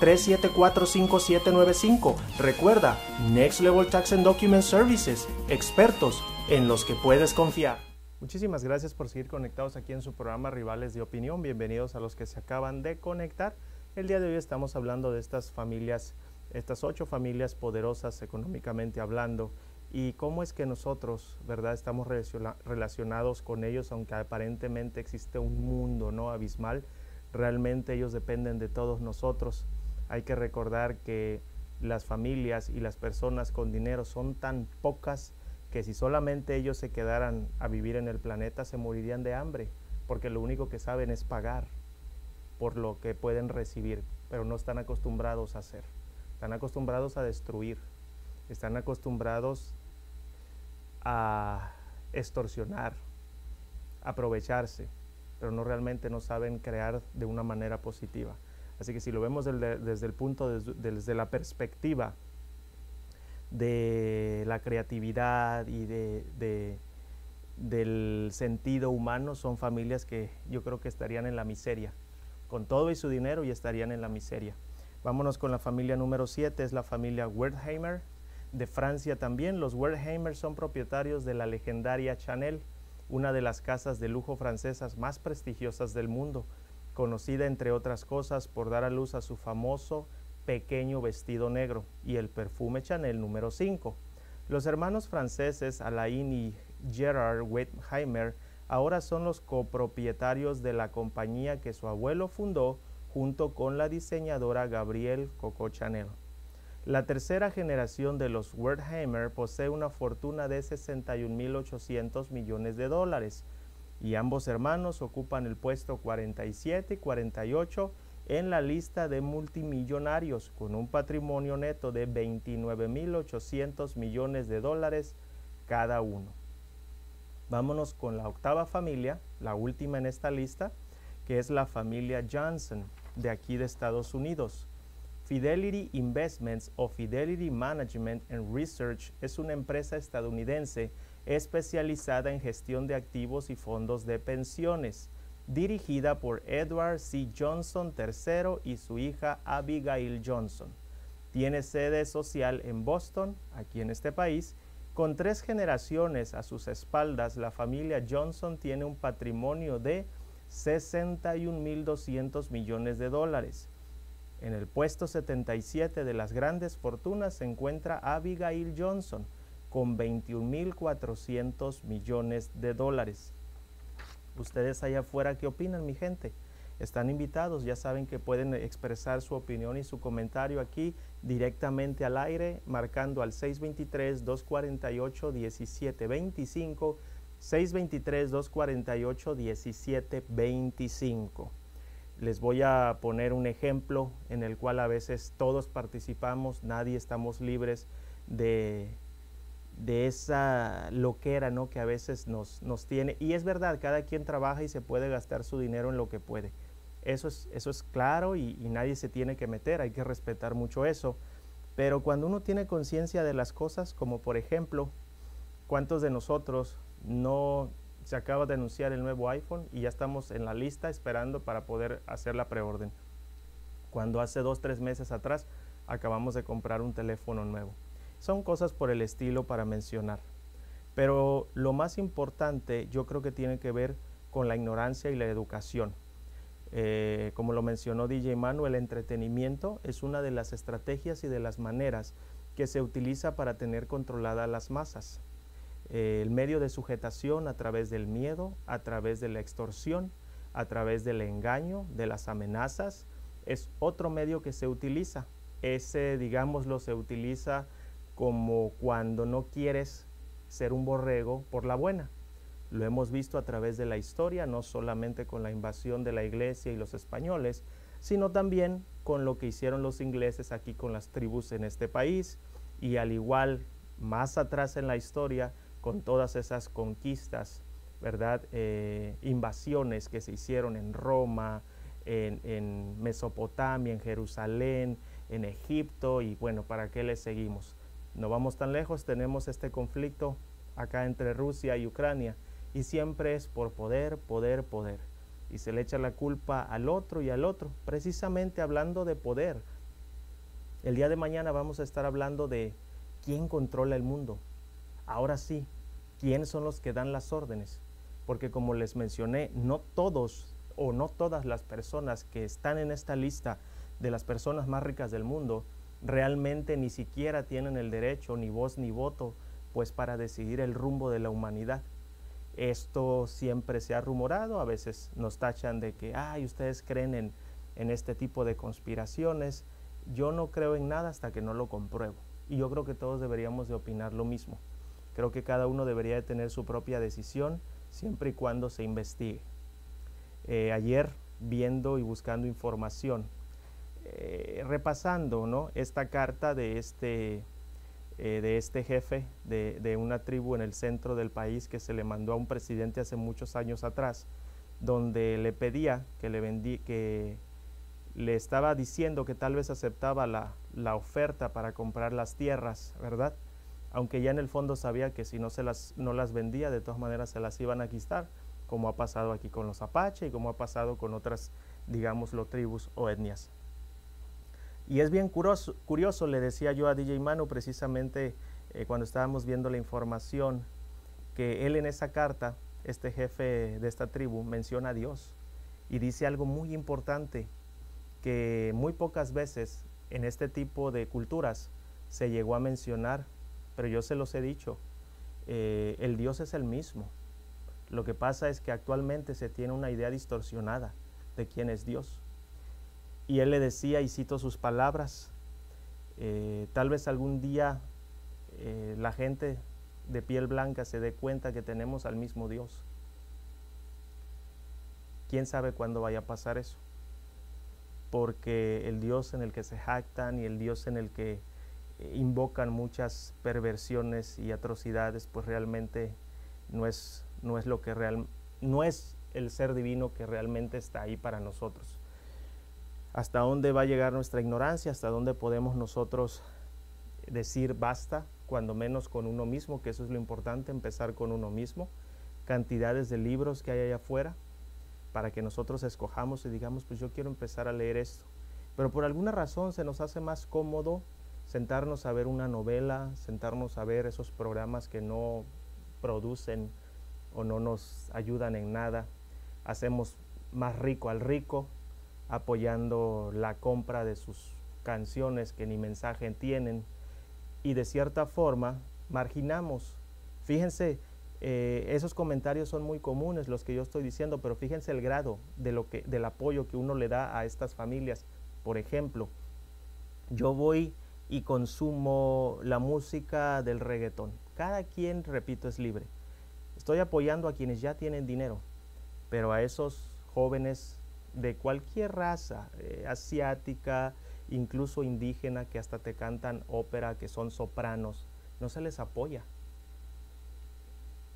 602-374-5795. Recuerda, Next Level Tax and Document Services, expertos en los que puedes confiar. Muchísimas gracias por seguir conectados aquí en su programa Rivales de Opinión. Bienvenidos a los que se acaban de conectar. El día de hoy estamos hablando de estas familias, estas ocho familias poderosas económicamente hablando y cómo es que nosotros, ¿verdad?, estamos relacionados con ellos, aunque aparentemente existe un mundo no abismal, realmente ellos dependen de todos nosotros. Hay que recordar que las familias y las personas con dinero son tan pocas que si solamente ellos se quedaran a vivir en el planeta se morirían de hambre, porque lo único que saben es pagar por lo que pueden recibir, pero no están acostumbrados a hacer. Están acostumbrados a destruir, están acostumbrados a extorsionar, aprovecharse, pero no realmente no saben crear de una manera positiva. Así que si lo vemos desde, el punto, desde, la perspectiva de la creatividad y de, del sentido humano, son familias que yo creo que estarían en la miseria con todo y su dinero y estarían en la miseria. Vámonos con la familia número 7, es la familia Wertheimer. De Francia también, los Wertheimer son propietarios de la legendaria Chanel, una de las casas de lujo francesas más prestigiosas del mundo, conocida entre otras cosas por dar a luz a su famoso pequeño vestido negro y el perfume Chanel número 5. Los hermanos franceses Alain y Gerard Wertheimer ahora son los copropietarios de la compañía que su abuelo fundó junto con la diseñadora Gabrielle Coco Chanel. La tercera generación de los Wertheimer posee una fortuna de 61.800 millones de dólares y ambos hermanos ocupan el puesto 47 y 48 en la lista de multimillonarios con un patrimonio neto de 29.800 millones de dólares cada uno. Vámonos con la octava familia, la última en esta lista, que es la familia Johnson de aquí de Estados Unidos. Fidelity Investments o Fidelity Management and Research es una empresa estadounidense especializada en gestión de activos y fondos de pensiones, dirigida por Edward C. Johnson III y su hija Abigail Johnson. Tiene sede social en Boston, aquí en este país, con tres generaciones a sus espaldas, la familia Johnson tiene un patrimonio de 61.200 millones de dólares. En el puesto 77 de las grandes fortunas se encuentra Abigail Johnson con 21.400 millones de dólares. Ustedes allá afuera, ¿qué opinan, mi gente? Están invitados, ya saben que pueden expresar su opinión y su comentario aquí directamente al aire, marcando al 623-248-1725, 623-248-1725. Les voy a poner un ejemplo en el cual a veces todos participamos, nadie estamos libres de, de esa loquera ¿no? que a veces nos, nos tiene. Y es verdad, cada quien trabaja y se puede gastar su dinero en lo que puede. Eso es, eso es claro y, y nadie se tiene que meter, hay que respetar mucho eso. Pero cuando uno tiene conciencia de las cosas, como por ejemplo, ¿cuántos de nosotros no se acaba de anunciar el nuevo iPhone y ya estamos en la lista esperando para poder hacer la preorden. Cuando hace dos, tres meses atrás acabamos de comprar un teléfono nuevo. Son cosas por el estilo para mencionar. Pero lo más importante yo creo que tiene que ver con la ignorancia y la educación. Eh, como lo mencionó DJ Manu, el entretenimiento es una de las estrategias y de las maneras que se utiliza para tener controladas las masas. Eh, el medio de sujetación a través del miedo, a través de la extorsión, a través del engaño, de las amenazas, es otro medio que se utiliza. Ese, digámoslo, se utiliza como cuando no quieres ser un borrego por la buena. Lo hemos visto a través de la historia, no solamente con la invasión de la iglesia y los españoles, sino también con lo que hicieron los ingleses aquí con las tribus en este país y al igual más atrás en la historia con todas esas conquistas, ¿verdad? Eh, invasiones que se hicieron en Roma, en, en, Mesopotamia, en Jerusalén, en Egipto y bueno, ¿para qué le seguimos? No vamos tan lejos, tenemos este conflicto acá entre Rusia y Ucrania y siempre es por poder, poder, poder. Y se le echa la culpa al otro y al otro, precisamente hablando de poder. El día de mañana vamos a estar hablando de quién controla el mundo. Ahora sí, quiénes son los que dan las órdenes. Porque como les mencioné, no todos o no todas las personas que están en esta lista de las personas más ricas del mundo realmente ni siquiera tienen el derecho, ni voz, ni voto, pues para decidir el rumbo de la humanidad. Esto siempre se ha rumorado, a veces nos tachan de que, ay, ustedes creen en, en este tipo de conspiraciones. Yo no creo en nada hasta que no lo compruebo. Y yo creo que todos deberíamos de opinar lo mismo. Creo que cada uno debería de tener su propia decisión siempre y cuando se investigue. Eh, ayer, viendo y buscando información, eh, repasando ¿no? esta carta de este, eh, de este jefe de, de, una tribu en el centro del país que se le mandó a un presidente hace muchos años atrás, donde le pedía que le vendí, que le estaba diciendo que tal vez aceptaba la, la oferta para comprar las tierras, ¿verdad? aunque ya en el fondo sabía que si no, se las, no las vendía, de todas maneras se las iban a quitar, como ha pasado aquí con los Apache y como ha pasado con otras, digámoslo, tribus o etnias. Y es bien curioso, le decía yo a DJ Manu precisamente eh, cuando estábamos viendo la información, que él en esa carta, este jefe de esta tribu, menciona a Dios y dice algo muy importante, que muy pocas veces en este tipo de culturas se llegó a mencionar pero yo se los he dicho, eh, el Dios es el mismo. Lo que pasa es que actualmente se tiene una idea distorsionada de quién es Dios. Y él le decía, y cito sus palabras, eh, tal vez algún día eh, la gente de piel blanca se dé cuenta que tenemos al mismo Dios. ¿Quién sabe cuándo vaya a pasar eso? Porque el Dios en el que se jactan y el Dios en el que invocan muchas perversiones y atrocidades, pues realmente no es, no es lo que real, no es el ser divino que realmente está ahí para nosotros. ¿Hasta dónde va a llegar nuestra ignorancia? ¿Hasta dónde podemos nosotros decir basta, cuando menos con uno mismo, que eso es lo importante, empezar con uno mismo? Cantidades de libros que hay allá afuera para que nosotros escojamos y digamos, pues yo quiero empezar a leer esto. Pero por alguna razón se nos hace más cómodo sentarnos a ver una novela, sentarnos a ver esos programas que no producen o no nos ayudan en nada. Hacemos más rico al rico apoyando la compra de sus canciones que ni mensaje tienen y de cierta forma marginamos. Fíjense, eh, esos comentarios son muy comunes los que yo estoy diciendo, pero fíjense el grado de lo que, del apoyo que uno le da a estas familias. Por ejemplo, yo voy y consumo la música del reggaetón. Cada quien, repito, es libre. Estoy apoyando a quienes ya tienen dinero, pero a esos jóvenes de cualquier raza, eh, asiática, incluso indígena, que hasta te cantan ópera, que son sopranos, no se les apoya.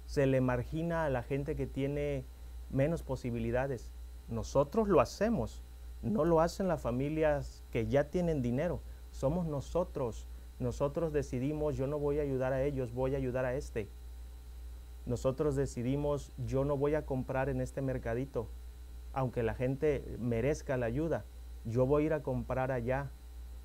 Se le margina a la gente que tiene menos posibilidades. Nosotros lo hacemos, no lo hacen las familias que ya tienen dinero, somos nosotros. Nosotros decidimos, yo no voy a ayudar a ellos, voy a ayudar a este. Nosotros decidimos, yo no voy a comprar en este mercadito, aunque la gente merezca la ayuda, yo voy a ir a comprar allá,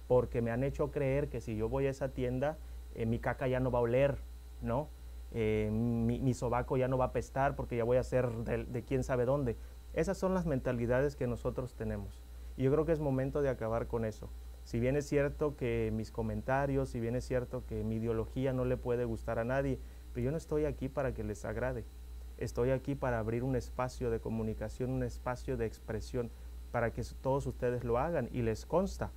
porque me han hecho creer que si yo voy a esa tienda, eh, mi caca ya no va a oler, ¿no? Eh, mi, sobaco ya no va a apestar porque ya voy a ser de, quién sabe dónde. Esas son las mentalidades que nosotros tenemos. Y yo creo que es momento de acabar con eso. Si bien es cierto que mis comentarios, si bien es cierto que mi ideología no le puede gustar a nadie, pero yo no estoy aquí para que les agrade. Estoy aquí para abrir un espacio de comunicación, un espacio de expresión, para que todos ustedes lo hagan y les consta.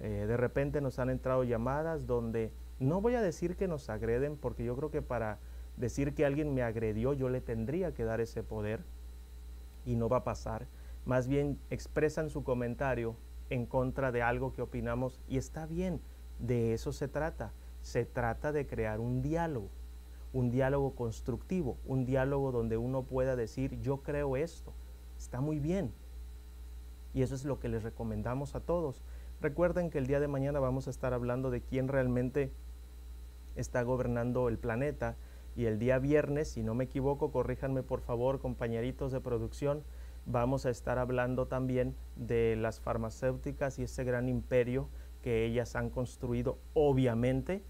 Eh, de repente nos han entrado llamadas donde no voy a decir que nos agreden, porque yo creo que para decir que alguien me agredió, yo le tendría que dar ese poder y no va a pasar. Más bien expresan su comentario en contra de algo que opinamos y está bien, de eso se trata. Se trata de crear un diálogo, un diálogo constructivo, un diálogo donde uno pueda decir, yo creo esto, está muy bien. Y eso es lo que les recomendamos a todos. Recuerden que el día de mañana vamos a estar hablando de quién realmente está gobernando el planeta. Y el día viernes, si no me equivoco, corríjanme por favor, compañeritos de producción, vamos a estar hablando también de las farmacéuticas y ese gran imperio que ellas han construido, obviamente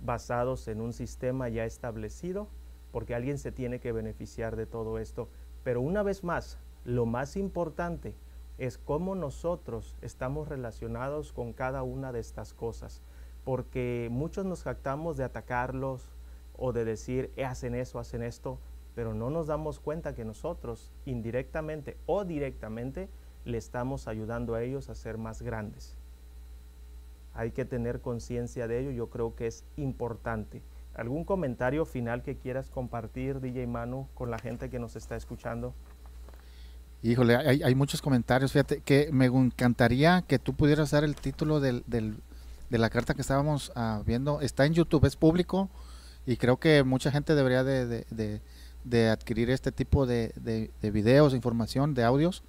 basados en un sistema ya establecido, porque alguien se tiene que beneficiar de todo esto. Pero una vez más, lo más importante es cómo nosotros estamos relacionados con cada una de estas cosas, porque muchos nos jactamos de atacarlos o de decir, eh, hacen eso, hacen esto, pero no nos damos cuenta que nosotros indirectamente o directamente le estamos ayudando a ellos a ser más grandes. Hay que tener conciencia de ello, yo creo que es importante. ¿Algún comentario final que quieras compartir, DJ Manu, con la gente que nos está escuchando? Híjole, hay, muchos comentarios. Fíjate que me encantaría que tú pudieras dar el título de la carta que estábamos ah, viendo. Está en YouTube, es público y creo que mucha gente debería de adquirir este tipo de, videos, información, de audios,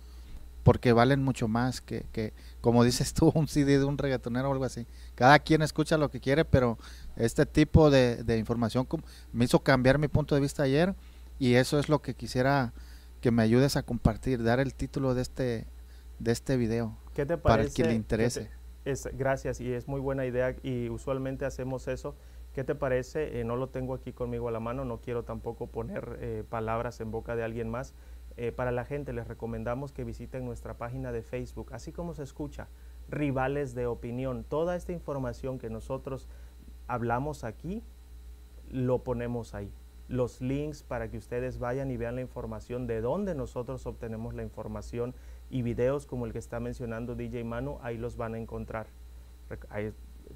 porque valen mucho más que, que, como dices tú, un CD de un reggaetonero o algo así. Cada quien escucha lo que quiere, pero este tipo de, de información me hizo cambiar mi punto de vista ayer y eso es lo que quisiera que me ayudes a compartir, dar el título de este, de este video. ¿Qué te parece? Para quien le interese. Es, gracias y es muy buena idea y usualmente hacemos eso ¿Qué te parece? Eh, no lo tengo aquí conmigo a la mano, no quiero tampoco poner eh, palabras en boca de alguien más. Eh, para la gente les recomendamos que visiten nuestra página de Facebook, así como se escucha, rivales de opinión. Toda esta información que nosotros hablamos aquí, lo ponemos ahí. Los links para que ustedes vayan y vean la información de dónde nosotros obtenemos la información y videos como el que está mencionando DJ Manu, ahí los van a encontrar.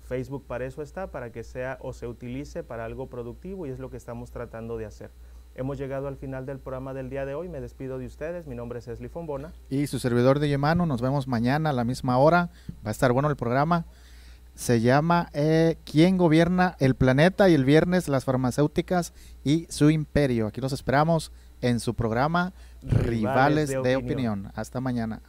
Facebook para eso está, para que sea o se utilice para algo productivo y es lo que estamos tratando de hacer. Hemos llegado al final del programa del día de hoy. Me despido de ustedes. Mi nombre es Esli Fombona. Y su servidor de Yemano. Nos vemos mañana a la misma hora. Va a estar bueno el programa. Se llama eh, ¿Quién gobierna el planeta? Y el viernes las farmacéuticas y su imperio. Aquí nos esperamos en su programa Rivales, de, opinión. Hasta mañana.